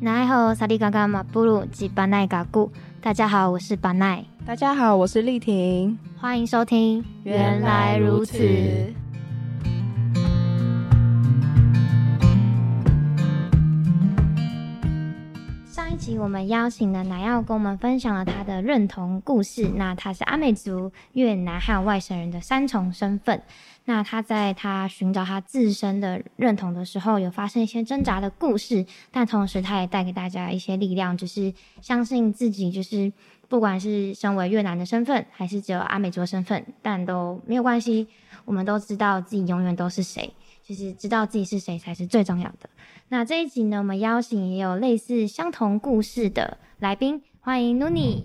奈好萨利嘎嘎马布鲁及巴奈嘎古，大家好，我是巴奈。大家好，我是丽婷。欢迎收听。原来如此。我们邀请了奶药跟我们分享了他的认同故事。那他是阿美族、越南还有外省人的三重身份。那他在他寻找他自身的认同的时候，有发生一些挣扎的故事，但同时他也带给大家一些力量，就是相信自己，就是不管是身为越南的身份，还是只有阿美族的身份，但都没有关系。我们都知道自己永远都是谁，就是知道自己是谁才是最重要的。那这一集呢，我们邀请也有类似相同故事的来宾，欢迎 Nuni。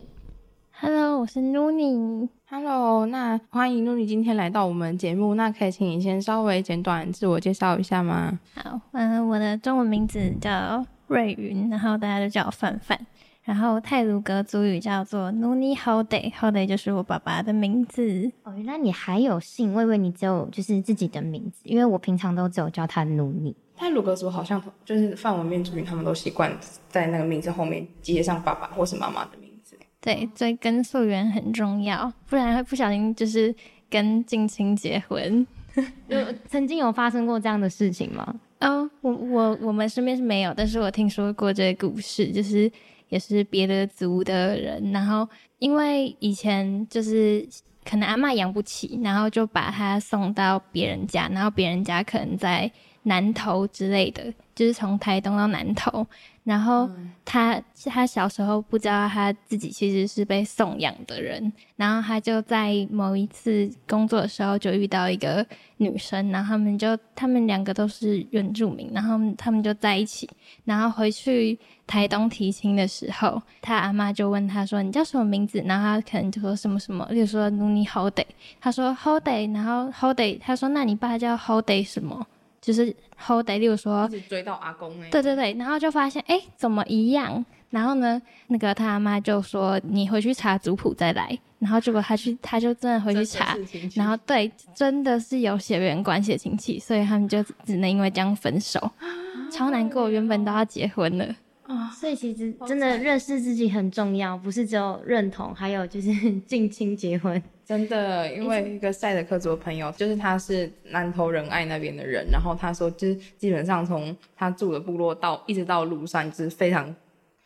Hello，我是 Nuni。Hello，那欢迎 Nuni 今天来到我们节目。那可以请你先稍微简短自我介绍一下吗？好，嗯，我的中文名字叫瑞云，然后大家都叫我范范。然后泰鲁阁族语叫做 Nuni，Hoday，Hoday 就是我爸爸的名字。哦，原来你还有姓，我以为你只有就是自己的名字，因为我平常都只有叫他 Nuni。太鲁格族好像就是泛文原住民，他们都习惯在那个名字后面接上爸爸或是妈妈的名字。对，追根溯源很重要，不然会不小心就是跟近亲结婚。有曾经有发生过这样的事情吗？哦，我我我们身边是没有，但是我听说过这个故事，就是也是别的族的人，然后因为以前就是可能阿嬷养不起，然后就把他送到别人家，然后别人家可能在南投之类的，就是从台东到南投。然后他、嗯、他小时候不知道他自己其实是被送养的人，然后他就在某一次工作的时候就遇到一个女生，然后他们就他们两个都是原住民，然后他们就在一起，然后回去台东提亲的时候，他阿妈就问他说：“你叫什么名字？”然后他可能就说什么什么，就说 “Nuni Hode”，他说 “Hode”，然后 Hode，他说：“那你爸叫 Hode 什么？”就是后代，例如说，一直追到阿公哎，对对对，然后就发现哎、欸，怎么一样？然后呢，那个他阿妈就说，你回去查族谱再来。然后结果他去，他就真的回去查，然后对，真的是有血缘关系的亲戚，所以他们就只能因为这样分手，啊、超难过，原本都要结婚了。啊，所以其实真的认识自己很重要，不是只有认同，还有就是 近亲结婚。真的，因为一个赛德克族的朋友，就是他是南投仁爱那边的人，然后他说，就是基本上从他住的部落到一直到路上，就是非常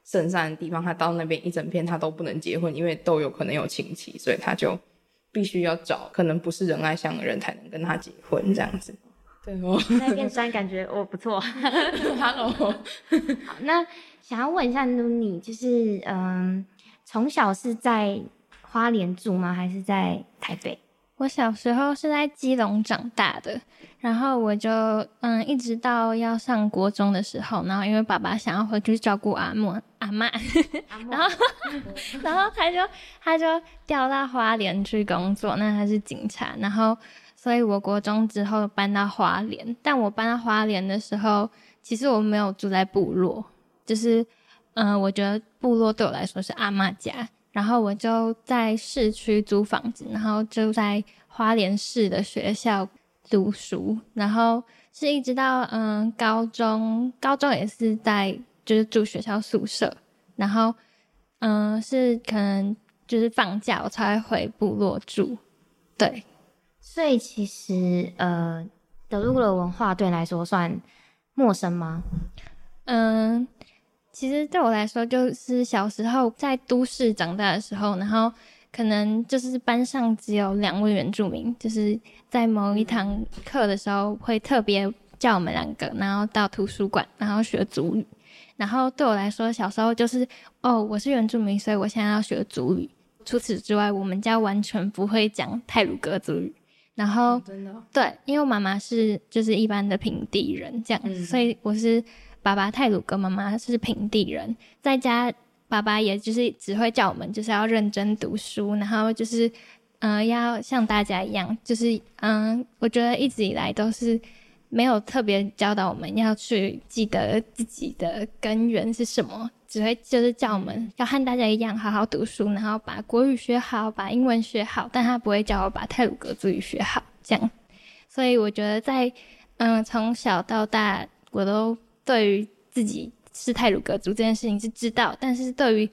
深山的地方，他到那边一整片他都不能结婚，因为都有可能有亲戚，所以他就必须要找可能不是仁爱乡的人才能跟他结婚这样子。对哦，那片山感觉哦不错。Hello，好，那想要问一下 Nuni，就是嗯，从小是在花莲住吗？还是在台北？我小时候是在基隆长大的，然后我就嗯，一直到要上国中的时候，然后因为爸爸想要回去照顾阿嬷阿嬷，然后然后他就他就调到花莲去工作，那他是警察，然后。所以，我国中之后搬到花莲，但我搬到花莲的时候，其实我没有住在部落，就是，嗯、我觉得部落对我来说是阿嬷家，然后我就在市区租房子，然后就在花莲市的学校读书，然后是一直到嗯高中，高中也是在就是住学校宿舍，然后嗯是可能就是放假我才会回部落住，对。所以其实，呃，德鲁的文化对你来说算陌生吗？嗯，其实对我来说，就是小时候在都市长大的时候，然后可能就是班上只有两位原住民，就是在某一堂课的时候会特别叫我们两个，然后到图书馆，然后学族语。然后对我来说，小时候就是哦，我是原住民，所以我现在要学族语。除此之外，我们家完全不会讲泰鲁格族语。然后，真的。对，因为我妈妈是就是一般的平地人这样所以我是爸爸泰鲁跟，妈妈是平地人，在家爸爸也就是只会叫我们就是要认真读书，然后就是嗯、呃、要像大家一样，就是嗯、呃，我觉得一直以来都是没有特别教导我们要去记得自己的根源是什么。只会就是叫我们要和大家一样好好读书，然后把国语学好，把英文学好，但他不会叫我把泰鲁格族语学好，这样。所以我觉得在嗯从小到大，我都对于自己是泰鲁格族这件事情是知道，但是对于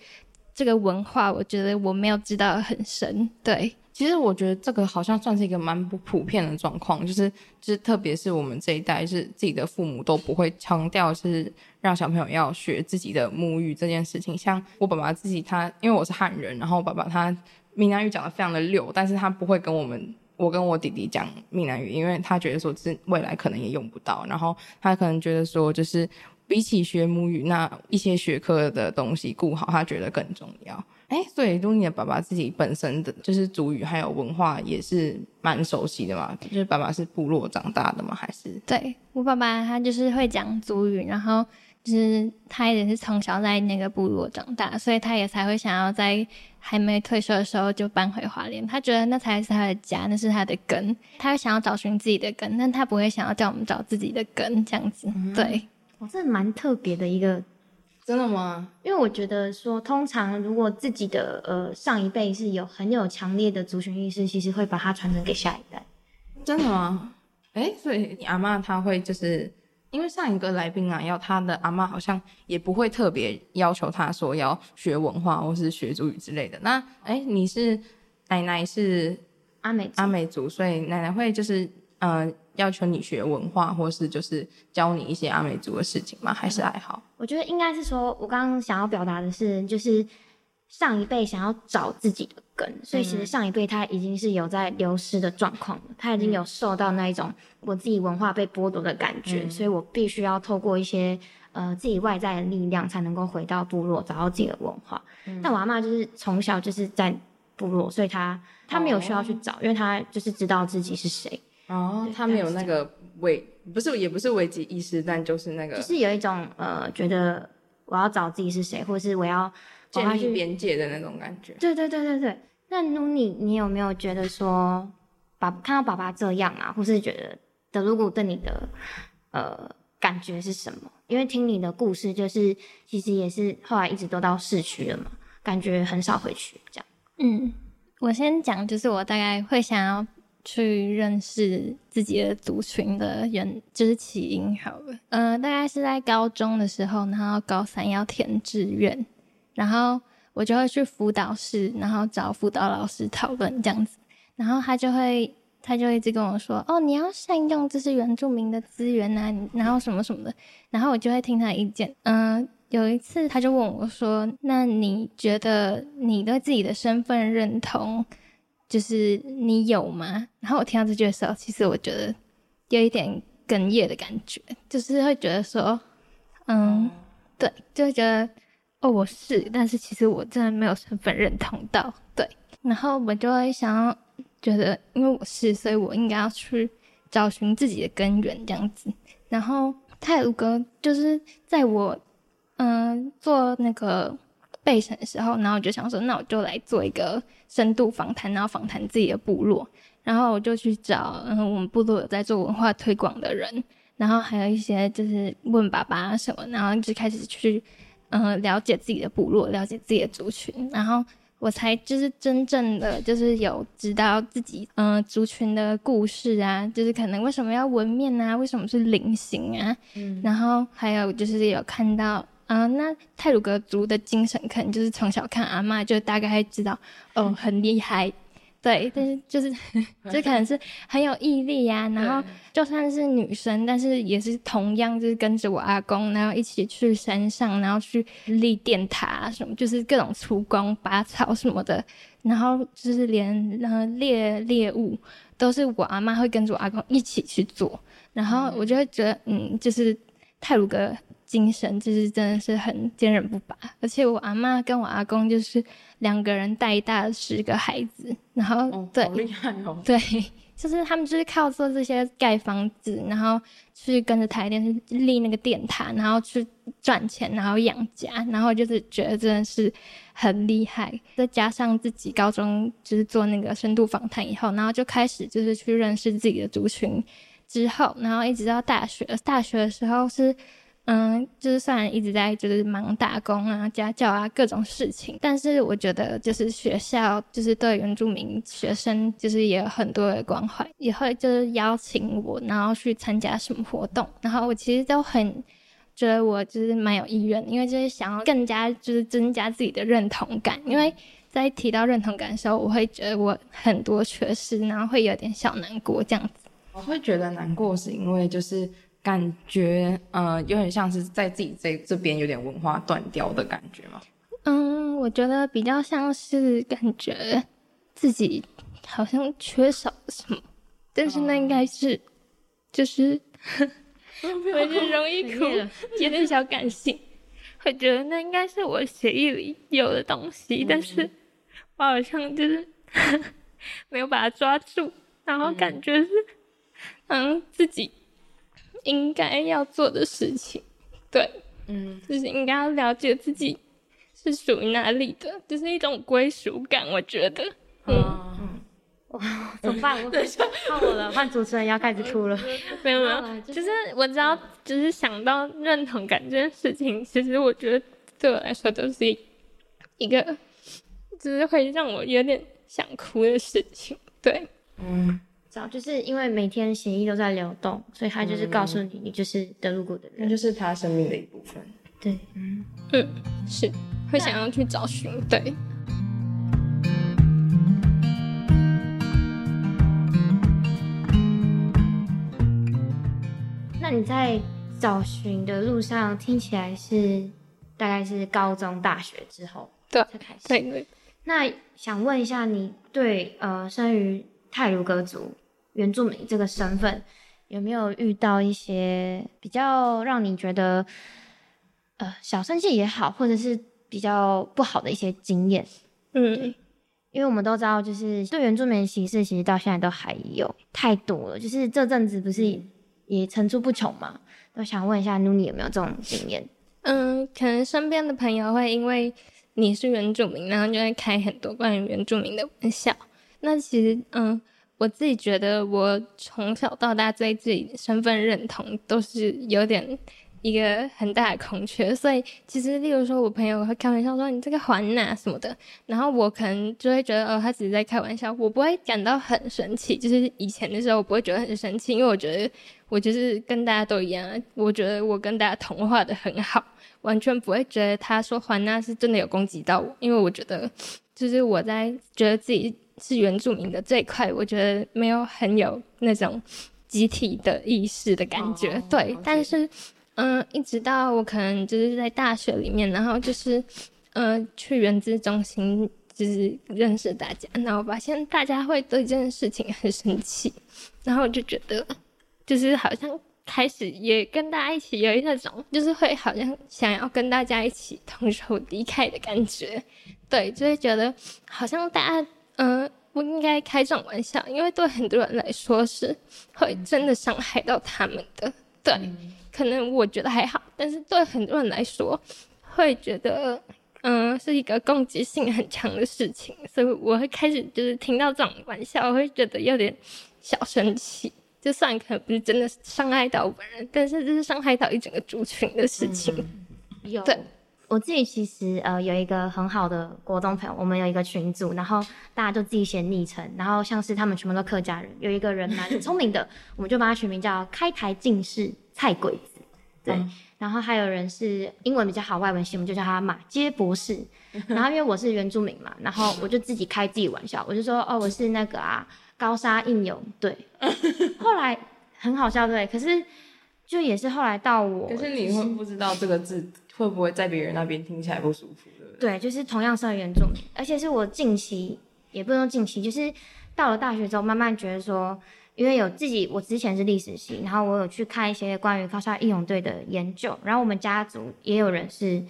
这个文化，我觉得我没有知道很深。对，其实我觉得这个好像算是一个蛮不普遍的状况，就是就是特别是我们这一代，是自己的父母都不会强调是让小朋友要学自己的母语这件事情。像我爸爸自己他，因为我是汉人，然后我爸爸他闽南语讲得非常的溜，但是他不会跟我们。我跟我弟弟讲闽南语，因为他觉得说是未来可能也用不到，然后他可能觉得说就是比起学母语，那一些学科的东西顾好，他觉得更重要。哎，所以如你的爸爸自己本身的就是族语还有文化也是蛮熟悉的嘛？就是爸爸是部落长大的吗？还是？对，我爸爸他就是会讲族语，然后。就是他也是从小在那个部落长大，所以他也才会想要在还没退休的时候就搬回华联。他觉得那才是他的家，那是他的根。他想要找寻自己的根，但他不会想要叫我们找自己的根这样子。嗯、对，我这蛮特别的一个，真的吗？因为我觉得说，通常如果自己的呃上一辈是有很有强烈的族群意识，其实会把它传承给下一代。真的吗？哎，所以你阿妈她会就是。因为上一个来宾啊，要他的阿妈好像也不会特别要求他说要学文化或是学族语之类的。那哎，你是奶奶是阿美阿美族，所以奶奶会就是呃要求你学文化，或是就是教你一些阿美族的事情吗？还是还好？我觉得应该是说，我刚刚想要表达的是，就是。上一辈想要找自己的根，所以其实上一辈他已经是有在流失的状况了，他已经有受到那一种我自己文化被剥夺的感觉，嗯、所以我必须要透过一些呃自己外在的力量，才能够回到部落找到自己的文化。嗯、但我阿嬷就是从小就是在部落，所以他他没有需要去找，哦、因为他就是知道自己是谁。哦，他没有那个危，不是也不是危机意识，但就是那个，就是有一种呃觉得我要找自己是谁，或者是我要。建立边界的那种感觉。对对对对对。那努你，你有没有觉得说，爸看到爸爸这样啊，或是觉得德鲁古对你的呃感觉是什么？因为听你的故事，就是其实也是后来一直都到市区了嘛，感觉很少回去这样。嗯，我先讲，就是我大概会想要去认识自己的族群的人，就是起因好了。呃，大概是在高中的时候，然后高三要填志愿。然后我就会去辅导室，然后找辅导老师讨论这样子，然后他就会，他就一直跟我说，哦，你要善用这些原住民的资源啊，然后什么什么的，然后我就会听他意见。嗯、有一次他就问我说，那你觉得你对自己的身份认同，就是你有吗？然后我听到这句的时候，其实我觉得有一点哽咽的感觉，就是会觉得说，嗯，对，就会觉得。哦，我是，但是其实我真的没有身份认同到，对，然后我就会想要觉得，因为我是，所以我应该要去找寻自己的根源这样子。然后泰鲁哥就是在我嗯、做那个备审的时候，然后我就想说，那我就来做一个深度访谈，然后访谈自己的部落，然后我就去找嗯我们部落有在做文化推广的人，然后还有一些就是问爸爸什么，然后就开始去。嗯、呃，了解自己的部落，了解自己的族群，然后我才就是真正的就是有知道自己嗯、呃、族群的故事啊，就是可能为什么要纹面啊，为什么是菱形啊，嗯，然后还有就是有看到啊、呃，那泰鲁格族的精神，可能就是从小看阿嬷就大概知道，哦，很厉害。对，但是就是，就可能是很有毅力呀、啊。然后就算是女生，但是也是同样，就是跟着我阿公，然后一起去山上，然后去立电塔、啊、什么，就是各种出工拔草什么的。然后就是连呃猎猎物，都是我阿妈会跟着我阿公一起去做。然后我就会觉得，嗯，就是泰鲁阁。精神就是真的是很坚韧不拔，而且我阿妈跟我阿公就是两个人带大十个孩子，然后、哦、对，好厉害哦，对，就是他们就是靠做这些盖房子，然后去跟着台电去立那个电塔，然后去赚钱，然后养家，然后就是觉得真的是很厉害。再加上自己高中就是做那个深度访谈以后，然后就开始就是去认识自己的族群，之后然后一直到大学，大学的时候是。嗯，就是虽然一直在就是忙打工啊、家教啊各种事情，但是我觉得就是学校就是对原住民学生就是也有很多的关怀，也会就是邀请我，然后去参加什么活动，然后我其实都很觉得我就是蛮有意愿，因为就是想要更加就是增加自己的认同感，因为在提到认同感的时候，我会觉得我很多缺失，然后会有点小难过这样子。我会觉得难过是因为就是感觉呃有点像是在自己这这边有点文化断掉的感觉吗。嗯，我觉得比较像是感觉自己好像缺少了什么，但是那应该是、哦、就是。我就容易哭，有点小感性，会觉得那应该是我血液里有的东西，嗯、但是我好像就是 没有把它抓住，然后感觉是嗯自己应该要做的事情，对，嗯，就是应该要了解自己是属于哪里的，就是一种归属感，我觉得，嗯。嗯哇，怎么办？我 换我了，换主持人要开始哭了。没有没有，就是我只要就是想到认同感这件事情，其实我觉得对我来说都是一个，就是会让我有点想哭的事情。对，嗯，知道，就是因为每天血液都在流动，所以他就是告诉你，你就是德鲁古的人，那就是他生命的一部分。对，嗯嗯，是会想要去找寻，对。那你在找寻的路上，听起来是大概是高中、大学之后对才开始。对对。那想问一下，你对呃生于泰鲁格族原住民这个身份，有没有遇到一些比较让你觉得呃小生气也好，或者是比较不好的一些经验？嗯，因为我们都知道，就是对原住民的歧视，其实到现在都还有太多了。就是这阵子不是。嗯也层出不穷嘛，都想问一下努尼有没有这种经验？嗯，可能身边的朋友会因为你是原住民，然后就会开很多关于原住民的玩笑。那其实，嗯，我自己觉得我从小到大对自己身份认同都是有点。一个很大的空缺，所以其实，例如说，我朋友会开玩笑说你这个环哪什么的，然后我可能就会觉得，哦，他只是在开玩笑，我不会感到很生气。就是以前的时候，我不会觉得很生气，因为我觉得我就是跟大家都一样，我觉得我跟大家同化的很好，完全不会觉得他说环哪是真的有攻击到我，因为我觉得就是我在觉得自己是原住民的这一块，我觉得没有很有那种集体的意识的感觉，哦、对，哦、但是。嗯，一直到我可能就是在大学里面，然后就是，嗯，去原资中心就是认识大家，然后发现大家会对这件事情很生气，然后我就觉得，就是好像开始也跟大家一起有那种，就是会好像想要跟大家一起同仇敌忾的感觉，对，就会觉得好像大家，嗯，不应该开这种玩笑，因为对很多人来说是会真的伤害到他们的，对。嗯可能我觉得还好，但是对很多人来说，会觉得嗯是一个攻击性很强的事情，所以我会开始就是听到这种玩笑，我会觉得有点小生气。就算可能不是真的伤害到我本人，但是这是伤害到一整个族群的事情。嗯、有，对我自己其实呃有一个很好的国中朋友，我们有一个群组，然后大家就自己写昵称，然后像是他们全部都客家人，有一个人蛮 聪明的，我们就把他取名叫开台进士。菜鬼子，对，嗯、然后还有人是英文比较好，外文系，我们就叫他马街博士。然后因为我是原住民嘛，然后我就自己开自己玩笑，我就说哦，我是那个啊高沙印勇，对。后来很好笑，对，可是就也是后来到我，可是你会不知道这个字会不会在别人那边听起来不舒服，对不对？就是同样是原住民，而且是我近期也不能说近期，就是到了大学之后，慢慢觉得说。因为有自己，我之前是历史系，然后我有去看一些关于高沙义勇队的研究，然后我们家族也有人是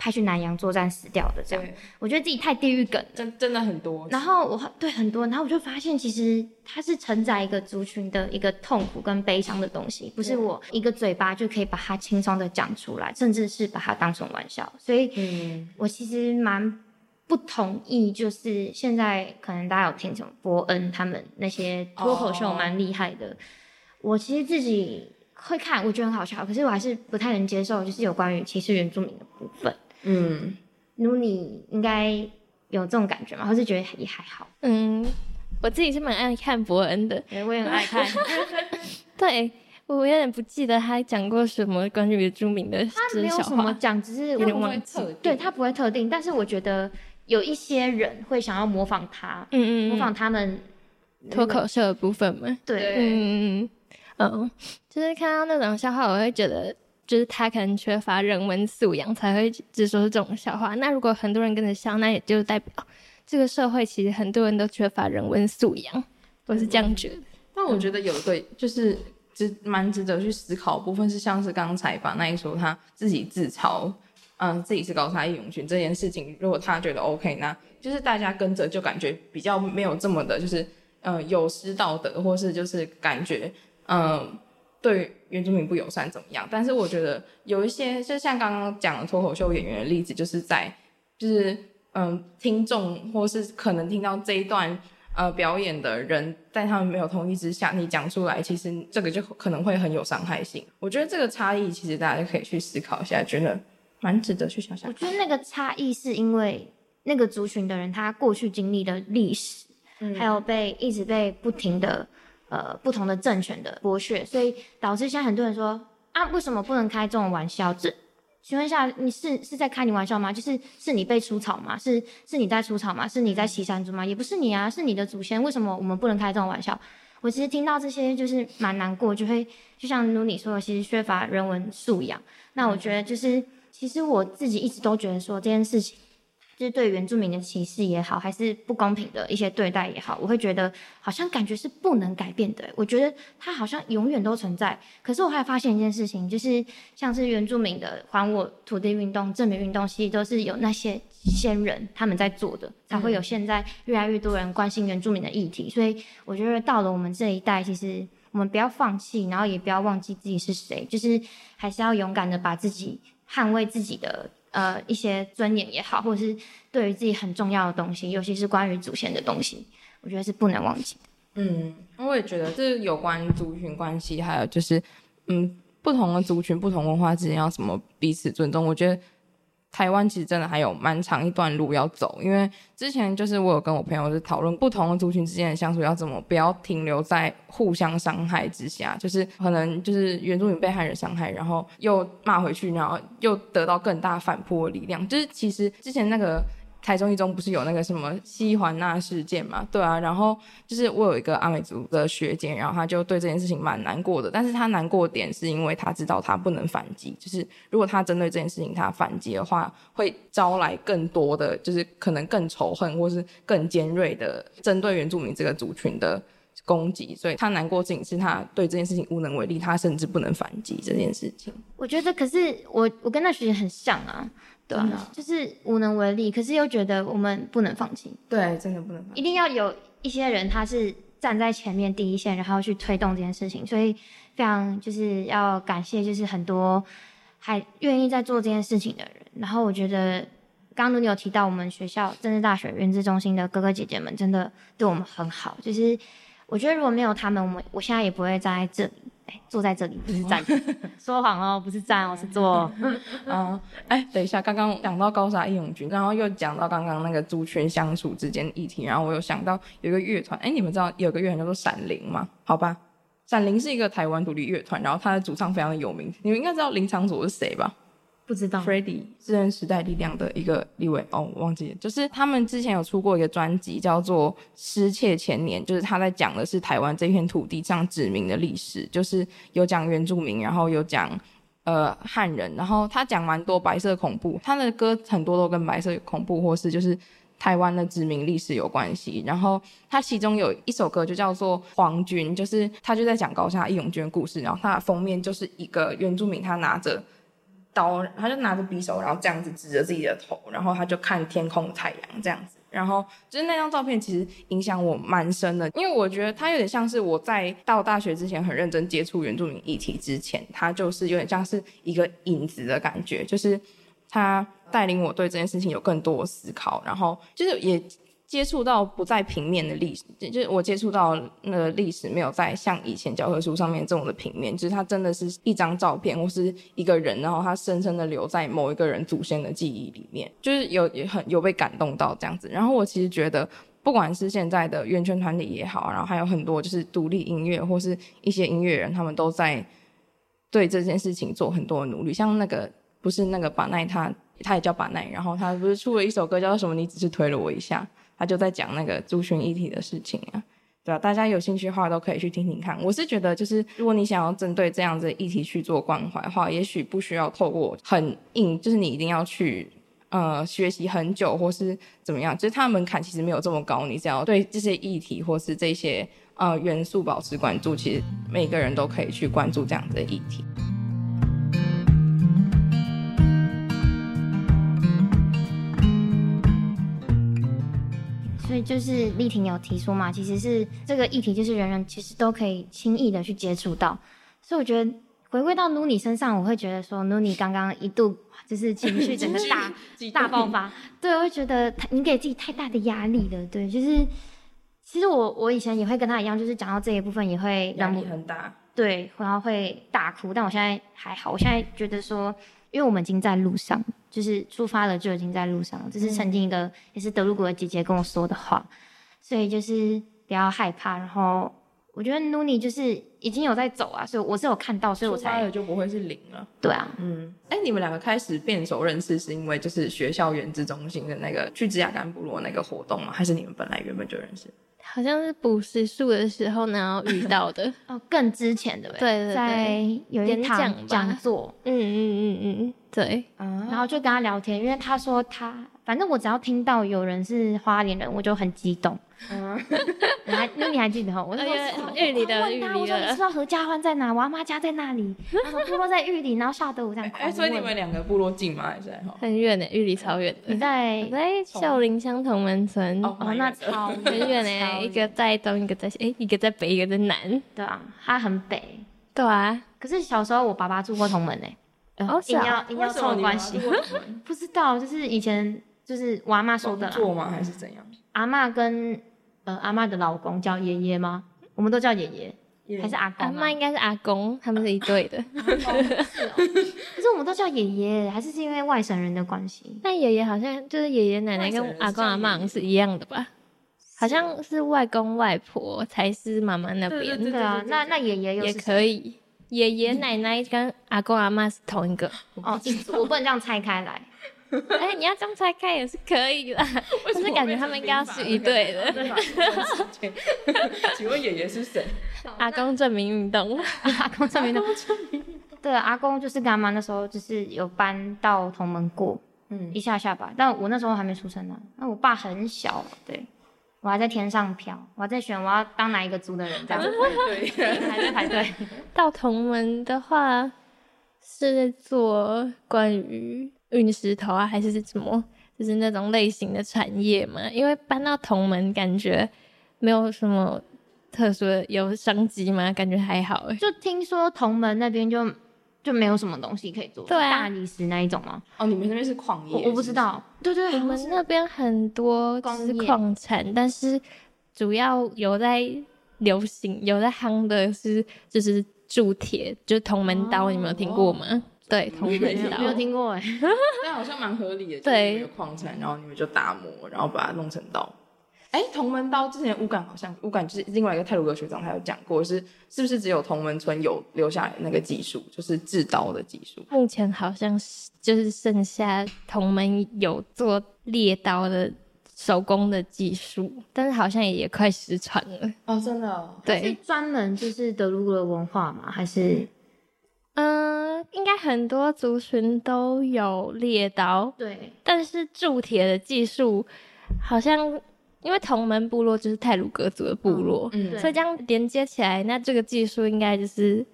派去南洋作战死掉的，这样，我觉得自己太地狱梗了，真真的很多。然后我对很多，然后我就发现，其实它是承载一个族群的一个痛苦跟悲伤的东西，不是我一个嘴巴就可以把它轻松的讲出来，甚至是把它当成玩笑。所以，嗯，我其实蛮。不同意，就是现在可能大家有听什么伯恩他们那些脱口秀蛮厉害的。Oh. 我其实自己会看，我觉得很好笑，可是我还是不太能接受，就是有关于歧视原住民的部分。嗯，努你应该有这种感觉吗？或是觉得也还好？嗯，我自己是蛮爱看伯恩的，对，我也很爱看。对，我有点不记得他讲过什么关于原住民的，他没有什么讲，只是有点忘记。对，他不会特定，但是我觉得有一些人会想要模仿他，嗯嗯，模仿他们脱口秀的部分嘛。对，嗯嗯嗯，嗯，就是看到那种笑话，我会觉得，就是他可能缺乏人文素养，才会只说这种笑话。那如果很多人跟着笑，那也就代表这个社会其实很多人都缺乏人文素养，我是这样觉得。嗯、但我觉得有一个就是。值蛮值得去思考的部分是，像是刚才把那一说他自己自嘲，嗯，自己是高差义勇军这件事情，如果他觉得 OK，那就是大家跟着就感觉比较没有这么的，就是嗯有失道德，或是就是感觉嗯对原住民不友善怎么样？但是我觉得有一些，就像刚刚讲的脱口秀演员的例子，就是在就是嗯听众或是可能听到这一段。呃，表演的人在他们没有同意之下，你讲出来，其实这个就可能会很有伤害性。我觉得这个差异，其实大家可以去思考一下，觉得蛮值得去想想。我觉得那个差异是因为那个族群的人，他过去经历的历史，嗯，还有被一直被不停的呃不同的政权的剥削，所以导致现在很多人说啊，为什么不能开这种玩笑？这请问一下，你是是在开你玩笑吗？就是是你被出草吗？是是你在出草吗？是你在骑山猪吗？也不是你啊，是你的祖先。为什么我们不能开这种玩笑？我其实听到这些就是蛮难过，就会就像努你说的，其实缺乏人文素养。那我觉得就是，其实我自己一直都觉得说这件事情。就是对原住民的歧视也好，还是不公平的一些对待也好，我会觉得好像感觉是不能改变的。我觉得它好像永远都存在。可是我还发现一件事情，就是像是原住民的还我土地运动、证明运动，其实都是有那些先人他们在做的，才会有现在越来越多人关心原住民的议题。所以我觉得到了我们这一代，其实我们不要放弃，然后也不要忘记自己是谁，就是还是要勇敢的把自己捍卫自己的。呃，一些尊严也好，或者是对于自己很重要的东西，尤其是关于祖先的东西，我觉得是不能忘记。嗯，我也觉得这有关族群关系，还有就是，嗯，不同的族群、不同文化之间要什么彼此尊重，我觉得。台湾其实真的还有蛮长一段路要走，因为之前就是我有跟我朋友是讨论不同的族群之间的相处要怎么不要停留在互相伤害之下，就是可能就是原住民被害人伤害，然后又骂回去，然后又得到更大反扑的力量，就是其实之前那个。台中一中不是有那个什么西环那事件嘛？对啊，然后就是我有一个阿美族的学姐，然后她就对这件事情蛮难过的。但是她难过点是因为她知道她不能反击，就是如果她针对这件事情她反击的话，会招来更多的就是可能更仇恨或是更尖锐的针对原住民这个族群的攻击。所以她难过的事情是她对这件事情无能为力，她甚至不能反击这件事情。我觉得可是我我跟那学姐很像啊。对啊，就是无能为力，可是又觉得我们不能放弃。对，真的不能放弃。一定要有一些人，他是站在前面第一线，然后去推动这件事情。所以非常就是要感谢，就是很多还愿意在做这件事情的人。然后我觉得，刚刚你有提到我们学校政治大学原资中心的哥哥姐姐们，真的对我们很好。就是我觉得如果没有他们，我们我现在也不会在这里。坐在这里不是站，说谎哦，不是站哦，是坐。嗯，哎，等一下，刚刚讲到高沙义勇军，然后又讲到刚刚那个族群相处之间的议题，然后我又想到有一个乐团，哎，你们知道有个乐团叫做闪灵吗？好吧，闪灵是一个台湾独立乐团，然后他的主唱非常的有名，你们应该知道林长佐是谁吧？不知道，Freddie 是人时代力量的一个立委哦，忘记了，就是他们之前有出过一个专辑，叫做《失窃前年》，就是他在讲的是台湾这片土地上殖民的历史，就是有讲原住民，然后有讲呃汉人，然后他讲蛮多白色恐怖，他的歌很多都跟白色恐怖或是就是台湾的殖民历史有关系，然后他其中有一首歌就叫做《皇军》，就是他就在讲高沙义勇军故事，然后他的封面就是一个原住民，他拿着。刀，他就拿着匕首，然后这样子指着自己的头，然后他就看天空、太阳这样子，然后就是那张照片其实影响我蛮深的，因为我觉得他有点像是我在到大学之前很认真接触原住民议题之前，他就是有点像是一个影子的感觉，就是他带领我对这件事情有更多的思考，然后就是也。接触到不在平面的历史，就是我接触到那个历史没有在像以前教科书上面这种的平面，就是它真的是一张照片或是一个人，然后它深深的留在某一个人祖先的记忆里面，就是有也很有被感动到这样子。然后我其实觉得，不管是现在的圆圈团体也好，然后还有很多就是独立音乐或是一些音乐人，他们都在对这件事情做很多的努力。像那个不是那个巴奈他，他也叫巴奈，然后他不是出了一首歌叫做什么？你只是推了我一下，他就在讲那个族群议题的事情啊。对啊，大家有兴趣的话都可以去听听看。我是觉得，就是如果你想要针对这样子议题去做关怀的话，也许不需要透过很硬，就是你一定要去呃学习很久或是怎么样，就是它门槛其实没有这么高。你只要对这些议题或是这些呃元素保持关注，其实每个人都可以去关注这样子的议题。所以就是丽婷有提出嘛，其实是这个议题，就是人人其实都可以轻易的去接触到。所以我觉得回归到努尼身上，我会觉得说努尼刚刚一度就是情绪 整个大大爆发，对，我会觉得你给自己太大的压力了。对，就是其实我我以前也会跟他一样，就是讲到这一部分也会让压力很大，对，然后会大哭。但我现在还好，我现在觉得说，因为我们已经在路上。就是出发了就已经在路上了，这是曾经一个、嗯、也是德鲁古的姐姐跟我说的话，所以就是不要害怕。然后我觉得 Nuni 就是已经有在走啊，所以我是有看到，所以我才出发了就不会是零了。对啊，嗯，哎、欸，你们两个开始变熟认识是因为就是学校原子中心的那个去芝加干部落那个活动吗？还是你们本来原本就认识？好像是补时数的时候然后遇到的 哦，更之前的对，对对对，在有一堂讲座，嗯嗯嗯嗯，对，然后就跟他聊天，因为他说他。反正我只要听到有人是花莲人，我就很激动。嗯，你还那你还记得哈？我说玉里的玉里。我说你知道何家欢在哪？我阿妈家在那里。他说部落在玉里，然后下得我这样。哎，所以你们两个部落近吗？还是很远呢？玉里超远的。你在在秀林乡同门村。哦，那超 很远呢。一个在东，一个在哎，一个在北，一个在南。对啊，他很北。对啊。可是小时候我爸爸住过同门呢。哦，一定要一定要凑关系。不知道，就是以前。就是我阿妈说的啦，做吗？还是怎样？阿妈跟呃阿妈的老公叫爷爷吗？我们都叫爷爷.还是阿公？阿妈应该是阿公，他们是一对的。是哦，可是我们都叫爷爷，还是是因为外省人的关系？但爷爷好像就是爷爷奶奶跟阿公阿妈是一样的吧？好像是外公外婆才是妈妈那边的啊。那那爷爷也可以，爷爷奶奶跟阿公阿妈是同一个。哦，我不能这样拆开来。哎、欸，你要这样拆开也是可以的，但是感觉他们应该要是一对的。请问爷爷是谁？阿公证明运动。阿公证明运动。对，阿公就是跟阿妈那时候就是有搬到同门过，嗯，一下下吧。但我那时候还没出生呢，那我爸很小，对，我还在天上飘，我还在选我要当哪一个族的人，这样子。对，还在排队。到同门的话，是在做关于。运石头啊，还是什么，就是那种类型的产业嘛。因为搬到同门，感觉没有什么特殊的有商机嘛，感觉还好。就听说同门那边就就没有什么东西可以做，对啊，大理石那一种吗？哦，你们那边是矿业？我，我不知道。对对，我们那边很多是矿产，但是主要有在流行、有在夯的是就是铸铁，就是铜门刀，哦，你们有听过吗？哦对，同门刀没有听过哎，但好像蛮合理的。对，有矿产，然后你们就打磨，然后把它弄成刀。哎，同门刀之前乌港好像乌港就是另外一个泰鲁阁学长，他有讲过，是是不是只有同门村有留下来那个技术，就是制刀的技术？目前好像是就是剩下同门有做猎刀的手工的技术，但是好像也快失传了。哦，真的、哦？对，是专门就是德鲁阁文化吗？还是？嗯，应该很多族群都有猎刀，对。但是铸铁的技术，好像因为同门部落就是泰鲁格族的部落，嗯，所以这样连接起来，那这个技术应该就是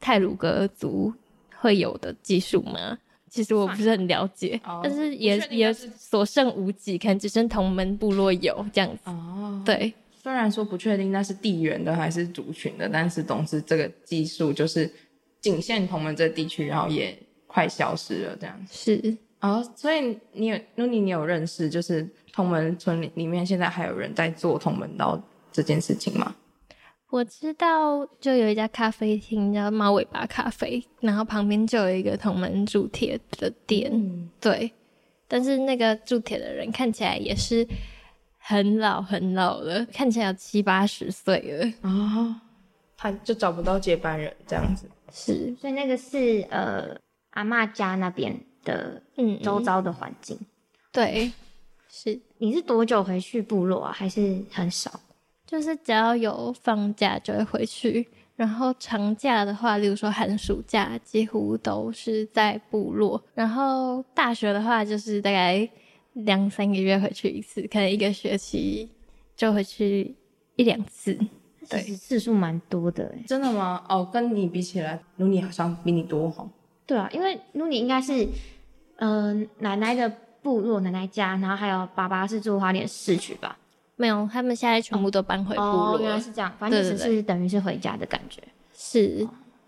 泰鲁格族会有的技术吗？其实我不是很了解，哦、但是也是也所剩无几，可能只剩同门部落有这样子。哦，对。虽然说不确定那是地缘的还是族群的，但是总之这个技术就是。仅限同门这地区，然后也快消失了，这样是哦。所以你有，努妮，你有认识，就是同门村里里面现在还有人在做同门刀这件事情吗？我知道，就有一家咖啡厅叫猫尾巴咖啡，然后旁边就有一个同门铸铁的店，嗯，对。但是那个铸铁的人看起来也是很老很老了，看起来有七八十岁了啊，哦，他就找不到接班人这样子。是，所以那个是呃阿妈家那边的嗯，周遭的环境。对，是，你是多久回去部落啊？还是很少？就是只要有放假就会回去，然后长假的话，例如说寒暑假，几乎都是在部落。然后大学的话，就是大概两三个月回去一次，可能一个学期就回去一两次。对，其实次数蛮多的哎。真的吗？哦，跟你比起来，努尼好像比你多哈。对啊，因为努尼应该是，嗯、呃，奶奶的部落，奶奶家，然后还有爸爸是住花莲市区吧？没有，他们现在全部都搬回部落。哦，原来是这样，反正只是等于是回家的感觉。是。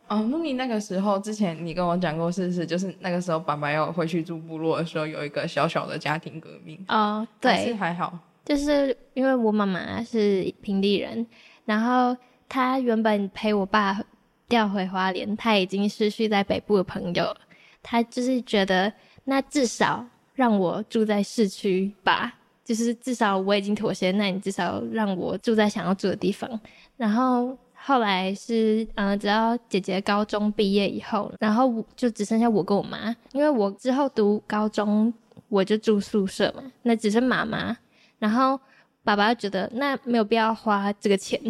哦，努尼那个时候之前你跟我讲过，是不是？就是那个时候爸爸要回去住部落的时候，有一个小小的家庭革命。哦，对，还是还好，就是因为我妈妈是平地人。然后他原本陪我爸调回花莲，他已经失去在北部的朋友，他就是觉得那至少让我住在市区吧，就是至少我已经妥协，那你至少让我住在想要住的地方。然后后来是，嗯、呃，直到姐姐高中毕业以后，然后就只剩下我跟我妈，因为我之后读高中我就住宿舍嘛，那只剩妈妈，然后。爸爸觉得那没有必要花这个钱，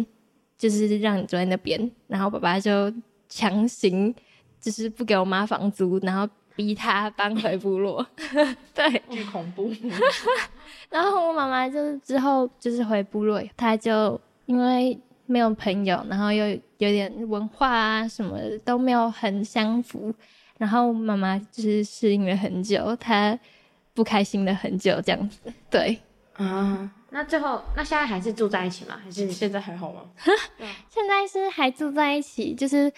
就是让你住在那边，然后爸爸就强行就是不给我妈房租，然后逼她搬回部落。对，巨恐怖。然后我妈妈就是之后就是回部落，她就因为没有朋友，然后又有点文化啊什么的都没有很相符，然后妈妈就是适应了很久，她不开心了很久这样子。对，啊。那最后，那现在还是住在一起吗？还是现在还好吗？现在是还住在一起，就是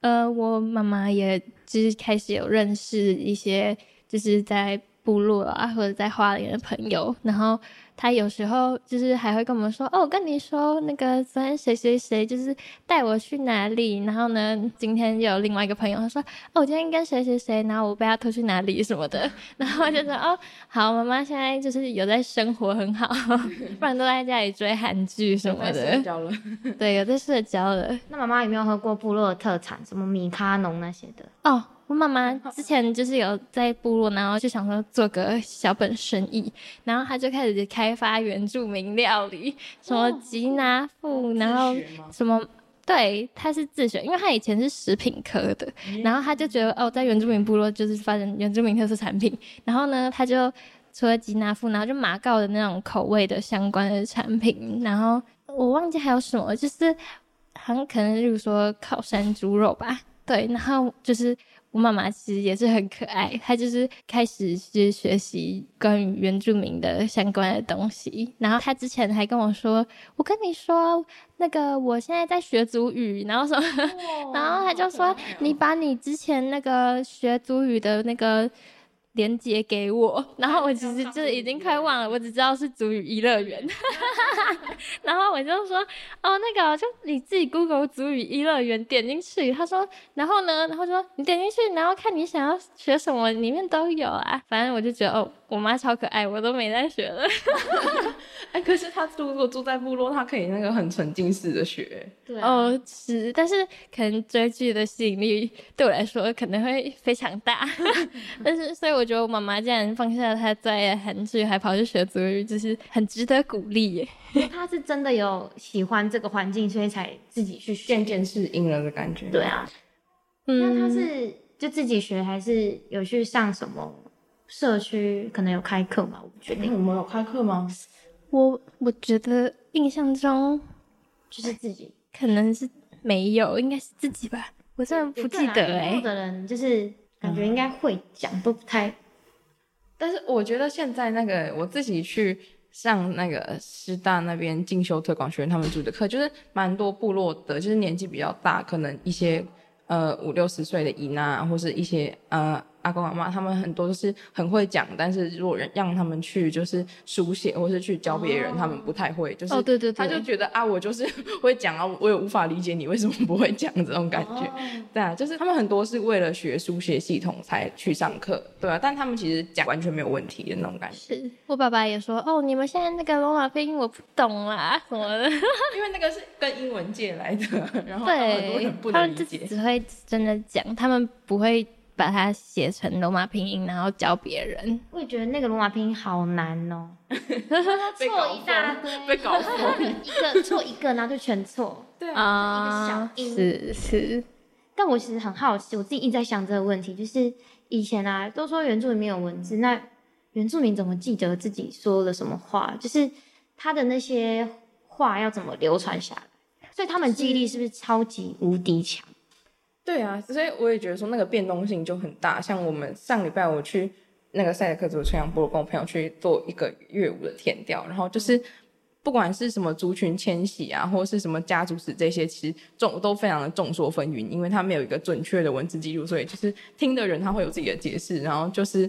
呃，我妈妈也就是开始有认识一些，就是在部落啊或者在花莲的朋友，然后。他有时候就是还会跟我们说，哦，我跟你说，那个昨天谁谁谁就是带我去哪里，然后呢，今天又有另外一个朋友他说，哦，我今天跟谁谁谁，然后我被他拖去哪里什么的，然后我就说，哦，好，妈妈现在就是有在生活很好，不然都在家里追韩剧什么的。社交了，对，有在社交了。那妈妈有没有喝过部落的特产，什么米咖农那些的？哦。我妈妈之前就是有在部落，然后就想说做个小本生意，然后她就开始开发原住民料理，什么吉拿富，然后什么，对，他是自学，因为他以前是食品科的，然后他就觉得哦，在原住民部落就是发展原住民特色产品，然后呢，他就除了吉拿富，然后就马告的那种口味的相关的产品，然后我忘记还有什么，就是很可能就是说烤山猪肉吧，对，然后就是。我妈妈其实也是很可爱，她就是开始去学习关于原住民的相关的东西。然后她之前还跟我说：“我跟你说，那个我现在在学祖语。”然后什么？哦、然后她就说：“你把你之前那个学祖语的那个。”连接给我，然后我其实就已经快忘了，我只知道是足语一乐园，然后我就说，哦，那个就你自己 Google 足语一乐园，点进去，他说，然后呢，然后说你点进去，然后看你想要学什么，里面都有啊，反正我就觉得，哦，我妈超可爱，我都没在学了。哎，可是她如果住在部落，她可以那个很沉浸式的学。对、啊，哦，是，但是可能追剧的吸引力对我来说可能会非常大，但是所以我觉得我妈妈竟然放下她最爱的韩剧，还跑去学足语，就是很值得鼓励耶。她是真的有喜欢这个环境，所以才自己去渐渐适应了的感觉。对啊，嗯，那她是就自己学，还是有去上什么社区？可能有开课嘛？我不确定。我们有开课吗？我我觉得印象中就是自己，可能是没有，应该是自己吧。我真的不记得哎、欸。的人就是感觉应该会讲、嗯，都不太。但是我觉得现在那个我自己去上那个师大那边进修推广学院他们组的课，就是蛮多部落的，就是年纪比较大，可能一些呃五六十岁的姨妈，或是一些呃阿公阿妈他们很多都是很会讲，但是如果让他们去就是书写或是去教别人，哦、他们不太会。就是哦，对对对，他就觉得啊，我就是会讲啊，我也无法理解你为什么不会讲这种感觉。哦、对啊，就是他们很多是为了学书写系统才去上课，对啊，但他们其实讲完全没有问题的那种感觉。是我爸爸也说，哦，你们现在那个罗马拼音我不懂啦什么的，因为那个是跟英文借来的，然后他们很多人不能理解，只会真的讲，他们不会。把它写成罗马拼音，然后教别人。我也觉得那个罗马拼音好难哦，错一大堆，被搞错，一个错一个，然后就全错。对啊，一个小音。是是。但我其实很好奇，我自己一直在想这个问题，就是以前啊，都说原住民没有文字，那原住民怎么记得自己说了什么话？就是他的那些话要怎么流传下来？所以他们记忆力是不是超级无敌强？对啊，所以我也觉得说那个变动性就很大。像我们上礼拜我去那个赛德克族吹杨部落，跟我朋友去做一个乐舞的填调，然后就是不管是什么族群迁徙啊，或是什么家族史这些，其实众都非常的众说纷纭，因为他没有一个准确的文字记录，所以就是听的人他会有自己的解释。然后就是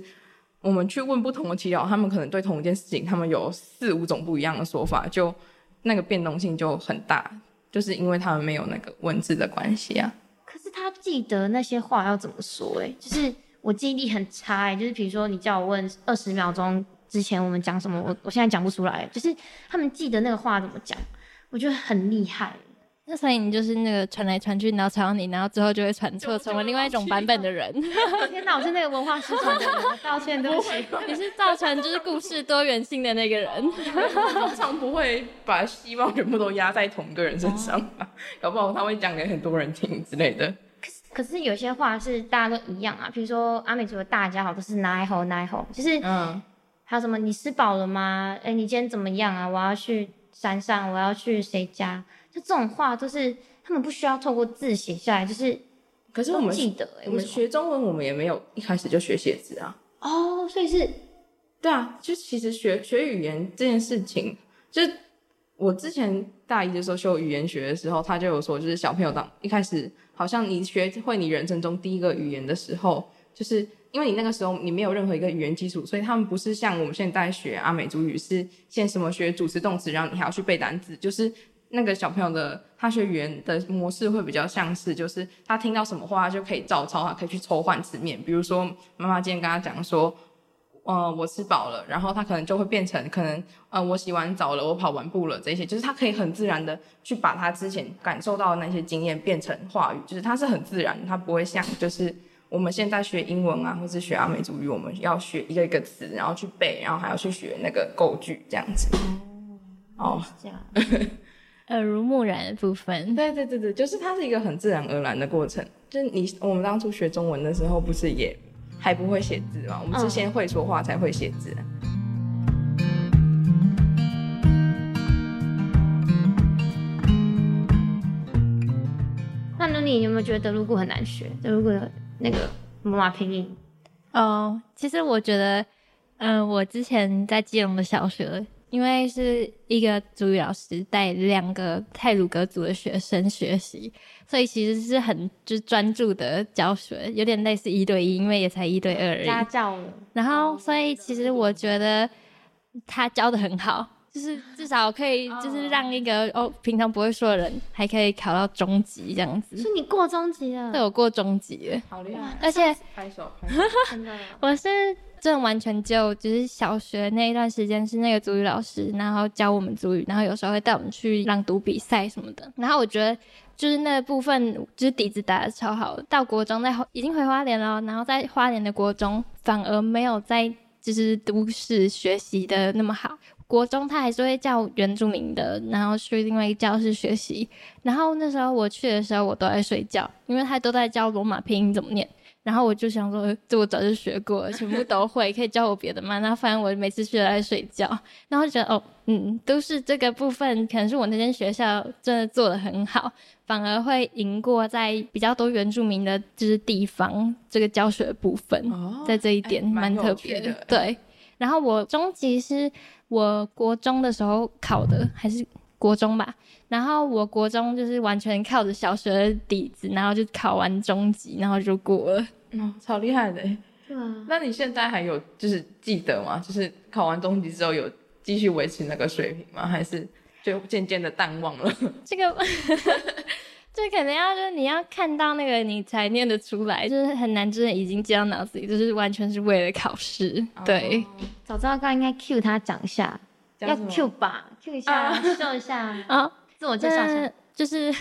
我们去问不同的耆老，他们可能对同一件事情，他们有四五种不一样的说法，就那个变动性就很大，就是因为他们没有那个文字的关系啊。他记得那些话要怎么说？哎，就是我记忆力很差哎，就是比如说你叫我问二十秒钟之前我们讲什么，我我现在讲不出来。就是他们记得那个话怎么讲，我觉得很厉害。那所以你就是那个传来传去，然后传到你，然后之后就会传错，成为另外一种版本的人。天哪，我是那个文化失传的人，道歉，对不起。你是造成就是故事多元性的那个人。通常不会把希望全部都压在同一个人身上吧？搞不好他会讲给很多人听之类的。可是可是有些话是大家都一样啊，比如说阿美族的大家好都是奈吼奈吼，就是嗯，还有什么你吃饱了吗？哎，你今天怎么样啊？我要去山上，我要去谁家？就这种话就是他们不需要透过字写下来，就是可是我们记得、欸，我们学中文，我们也没有一开始就学写字啊。哦，所以是，对啊，就其实学学语言这件事情，就我之前大一的时候修语言学的时候，他就有说，就是小朋友当一开始好像你学会你人生中第一个语言的时候，就是因为你那个时候你没有任何一个语言基础，所以他们不是像我们现在学阿美族语是先什么学主词动词，然后你还要去背单词，就是。那个小朋友的他学语言的模式会比较像是，就是他听到什么话他就可以照抄，他可以去抽换字面。比如说妈妈今天跟他讲说，呃，我吃饱了，然后他可能就会变成可能，呃，我洗完澡了，我跑完步了，这些就是他可以很自然的去把他之前感受到的那些经验变成话语，就是他是很自然，他不会像就是我们现在学英文啊，或是学阿美族语，我们要学一个一个词，然后去背，然后还要去学那个构句这样子。哦，这样。耳濡目染的部分，对对对对，就是它是一个很自然而然的过程。就是你我们当初学中文的时候，不是也还不会写字吗？我们是先会说话才会写字。那那你有没有觉得德鲁固很难学？德鲁固那个罗马拼音？哦，其实我觉得，嗯、呃，我之前在基隆的小学。因为是一个主语老师带两个泰鲁格族的学生学习，所以其实是很就是专注的教学，有点类似一对一，因为也才一对二而已。家教了。然后，所以其实我觉得他教的很好，就是至少可以就是让一个哦平常不会说的人还可以考到中级这样子。是你过中级了？对，我过中级了。好厉害！而且拍手，拍手，真的，我是。这完全就就是小学那一段时间是那个足语老师，然后教我们足语，然后有时候会带我们去朗读比赛什么的。然后我觉得就是那部分就是底子打得超好。到国中在已经回花莲了，然后在花莲的国中反而没有在就是都市学习的那么好。国中他还是会叫原住民的，然后去另外一个教室学习。然后那时候我去的时候我都在睡觉，因为他都在教罗马拼音怎么念。然后我就想说，这我早就学过了，全部都会，可以教我别的吗？那反正我每次去都在睡觉，然后就觉得哦，嗯，都是这个部分，可能是我那间学校真的做的很好，反而会赢过在比较多原住民的就是地方这个教学的部分，哦、在这一点蛮特别的。对，然后我终极是 我国中的时候考的，还是国中吧？然后我国中就是完全靠着小学的底子，然后就考完中级，然后就过了。哦，超厉害的！对啊。那你现在还有就是记得吗？就是考完中级之后有继续维持那个水平吗？还是就渐渐的淡忘了？这个。这可能要就是你要看到那个你才念得出来，就是很难真的已经记到脑子里，就是完全是为了考试。对，哦、早知道刚应该 cue 他讲一下，要 cue 吧，cue 一下，秀、啊、一下。啊，自我介绍一下。就是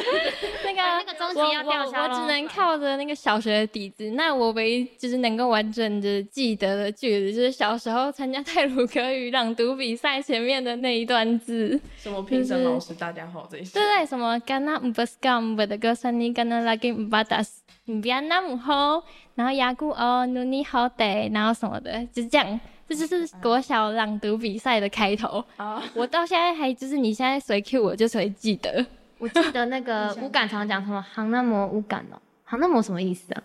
那个那个中级要掉下来，我只能靠着那个小学的底子。那我唯一就是能够完整的记得的句子，就是小时候参加泰鲁格语朗读比赛前面的那一段字。什么评审老师大家好这些？对对，什么干那唔不斯干唔不得个三尼干那拉给唔巴达斯唔别那么好，然后牙骨哦努尼好得，然后什么的，就是这样。这就是国小朗读比赛的开头哦！我到现在还就是你现在随 Q 我就随记得。我记得那个 乌感常讲什么“行那么乌感”哦，“行那么”什么意思啊？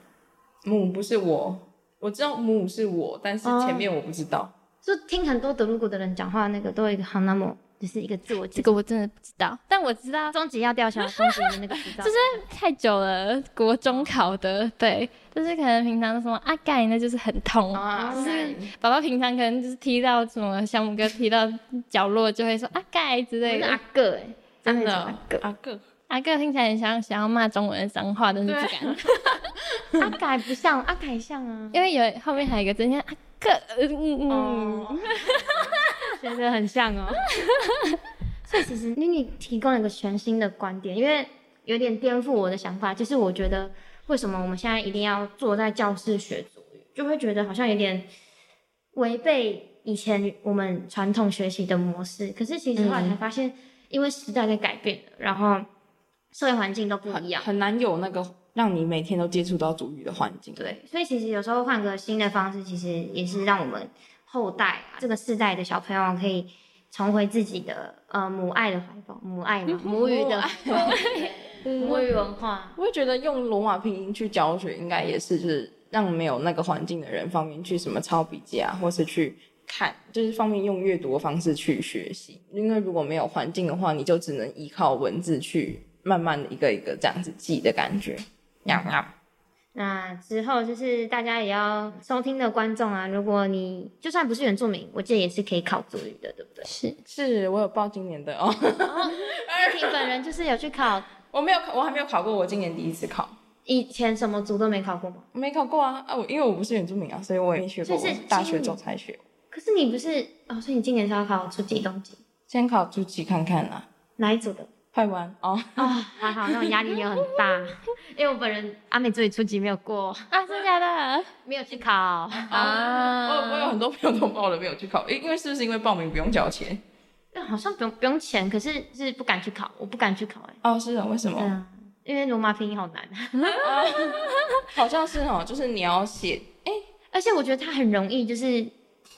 母不是我，我知道母是我，但是前面我不知道。哦、就听很多德鲁古的人讲话，那个都有一个“行那么”。就是一个自我，这个我真的不知道，但我知道终极要吊销，终极的那个执照，就是太久了，国中考的，对，就是可能平常什么阿盖，那就是很痛，啊、就是宝宝平常可能就是踢到什么小母哥踢到角落就会说阿盖之类的，阿个哎，真的阿个阿个阿个听起来很像想要骂中文的脏话，但是不敢，阿改不像阿改像啊，因为有后面还有一个真像阿个，嗯嗯。哦 觉得很像哦，所以其实妮妮提供了一个全新的观点，因为有点颠覆我的想法。就是我觉得，为什么我们现在一定要坐在教室学就会觉得好像有点违背以前我们传统学习的模式。可是其实后来才发现，因为时代在改变，然后社会环境都不一样，很难有那个让你每天都接触到主语的环境。对，所以其实有时候换个新的方式，其实也是让我们。后代啊，这个世代的小朋友可以重回自己的呃母爱的怀抱，母爱嘛，母语的 母语文化。我会觉得用罗马拼音去教学，应该也是就是让没有那个环境的人方面去什么抄笔记啊，或是去看，就是方便用阅读的方式去学习。因为如果没有环境的话，你就只能依靠文字去慢慢的一个一个这样子记的感觉。呀呀。那之后就是大家也要收听的观众啊，如果你就算不是原住民，我记得也是可以考族语的，对不对？是，是我有报今年的哦。依婷本人就是有去考，我没有考，我还没有考过，我今年第一次考。以前什么族都没考过吗？没考过啊，啊，我因为我不是原住民啊，所以我也没学过，是大学之后才学。可是你不是哦，所以你今年是要考初级、中级？先考初级看看啊。哪一组的？快完哦哦，还好，那种压力没有很大，因为我本人阿美族语初级没有过啊，真的假的？没有去考啊，我我有很多朋友都报了没有去考，因因为是不是因为报名不用交钱？好像不用不用钱，可是是不敢去考，我不敢去考哎。哦，是啊，为什么？嗯，因为罗马拼音好难，好像是哦，就是你要写哎，而且我觉得它很容易，就是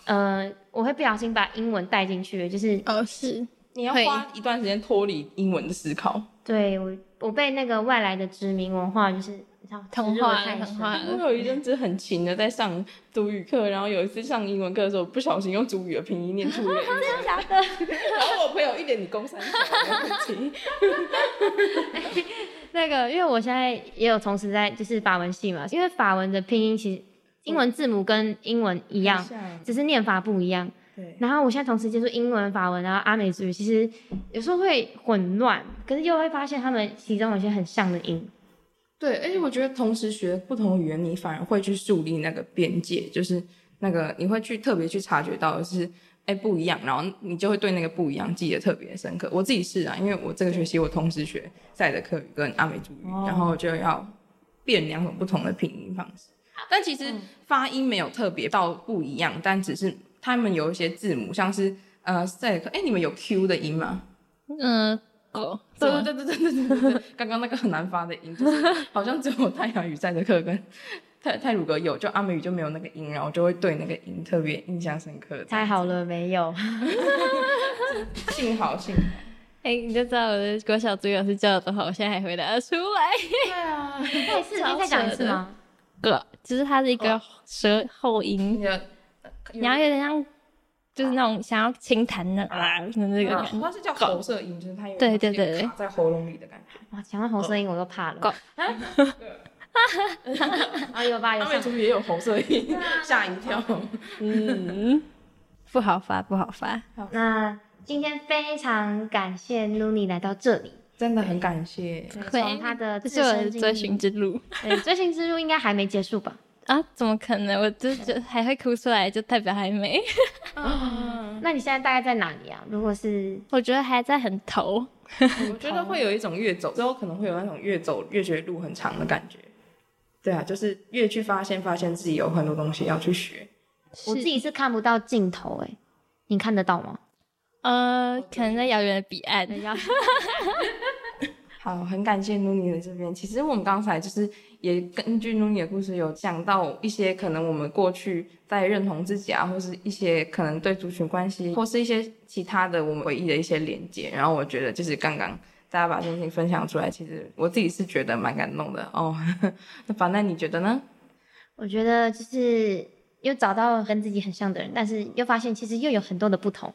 呃，我会不小心把英文带进去，就是哦是。你要花一段时间脱离英文的思考。对，我，我被那个外来的殖民文化就是你知道，同化太深。我有一阵子很勤的在上族语课，然后有一次上英文课的时候，不小心用族语的拼音念出来，真的假的？然后我朋友一脸你公三小的表情。那个，因为我现在也有同时在就是法文系嘛，因为法文的拼音其实英文字母跟英文一样，只是念法不一样。对，然后我现在同时接触英文、法文，然后阿美族语，其实有时候会混乱，可是又会发现他们其中有些很像的音。对，而且我觉得同时学不同语言，你反而会去树立那个边界，就是那个你会去特别去察觉到的是，哎，不一样，然后你就会对那个不一样记得特别深刻。我自己是啊，因为我这个学期我同时学赛德克语跟阿美族语，哦、然后就要变两种不同的拼音方式，但其实发音没有特别到不一样，但只是。他们有一些字母，像是呃赛德克哎、你们有 q 的音吗？嗯，狗。对对对对对对对，刚刚那个很难发的音，就是、好像只有太阳与赛德克跟泰泰鲁格有，就阿美语就没有那个音，然后就会对那个音特别印象深刻。太好了，没有。幸好幸好。哎、你就知道我的郭小猪老师叫的多好，我现在还回答得出来。对啊，再一次，再讲一次吗？个，就是它是一个舌后音。要有点像，就是那种想要轻弹的啊，那个感觉。它是叫喉塞音，就是它有对对对卡在喉咙里的感觉。哇，讲到喉塞音我都怕了。啊 有吧？有阿美族也有红色音，吓一跳。嗯，不好发，不好发。那今天非常感谢 Nuni 来到这里，真的很感谢。从他的这是我的追寻之路，对，追寻之路应该还没结束吧？啊，怎么可能？我就就还会哭出来，就代表还没。那你现在大概在哪里啊？如果是，我觉得还在很头。我觉得会有一种越走之后可能会有那种越走越觉得路很长的感觉。对啊，就是越去发现，发现自己有很多东西要去学。我自己是看不到尽头，哎，你看得到吗？呃，可能在遥远的彼岸。好，很感谢 Nuni 的这边。其实我们刚才就是也根据 Nuni 的故事，有讲到一些可能我们过去在认同自己啊，或是一些可能对族群关系，或是一些其他的我们回忆的一些连接。然后我觉得就是刚刚大家把心情分享出来，其实我自己是觉得蛮感动的哦。那反正你觉得呢？我觉得就是又找到跟自己很像的人，但是又发现其实又有很多的不同。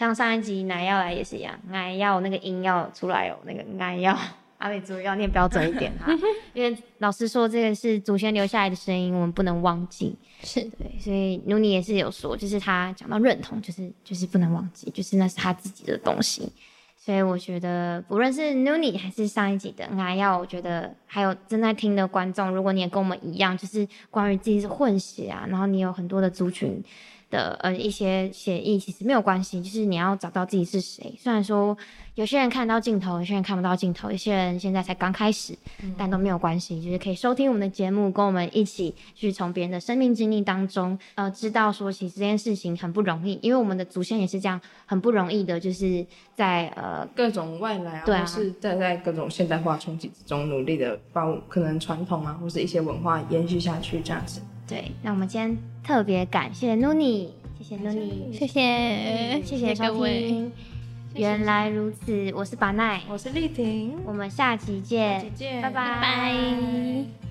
像上一集奶要来也是一样，奶要那个音要出来哦，那个奶要阿美族要念标准一点哈，因为老师说这个是祖先留下来的声音，我们不能忘记。是对，所以 Nuni 也是有说，就是他讲到认同，就是就是不能忘记，就是那是他自己的东西。所以我觉得，不论是 Nuni 还是上一集的奶要，我觉得还有正在听的观众，如果你也跟我们一样，就是关于自己是混血啊，然后你有很多的族群。的呃一些协议其实没有关系，就是你要找到自己是谁。虽然说有些人看到镜头，有些人看不到镜头，有些人现在才刚开始，嗯、但都没有关系，就是可以收听我们的节目，跟我们一起去从别人的生命经历当中，呃，知道说其实这件事情很不容易，因为我们的祖先也是这样很不容易的，就是在呃各种外来啊，对是在在各种现代化冲击之中努力的把可能传统啊，或是一些文化延续下去这样子。对，那我们今天特别感谢 Nuni，谢谢 Nuni，谢谢，谢谢收听。原来如此，我是巴奈，我是丽婷，我们下期见，下期见，拜拜。拜拜。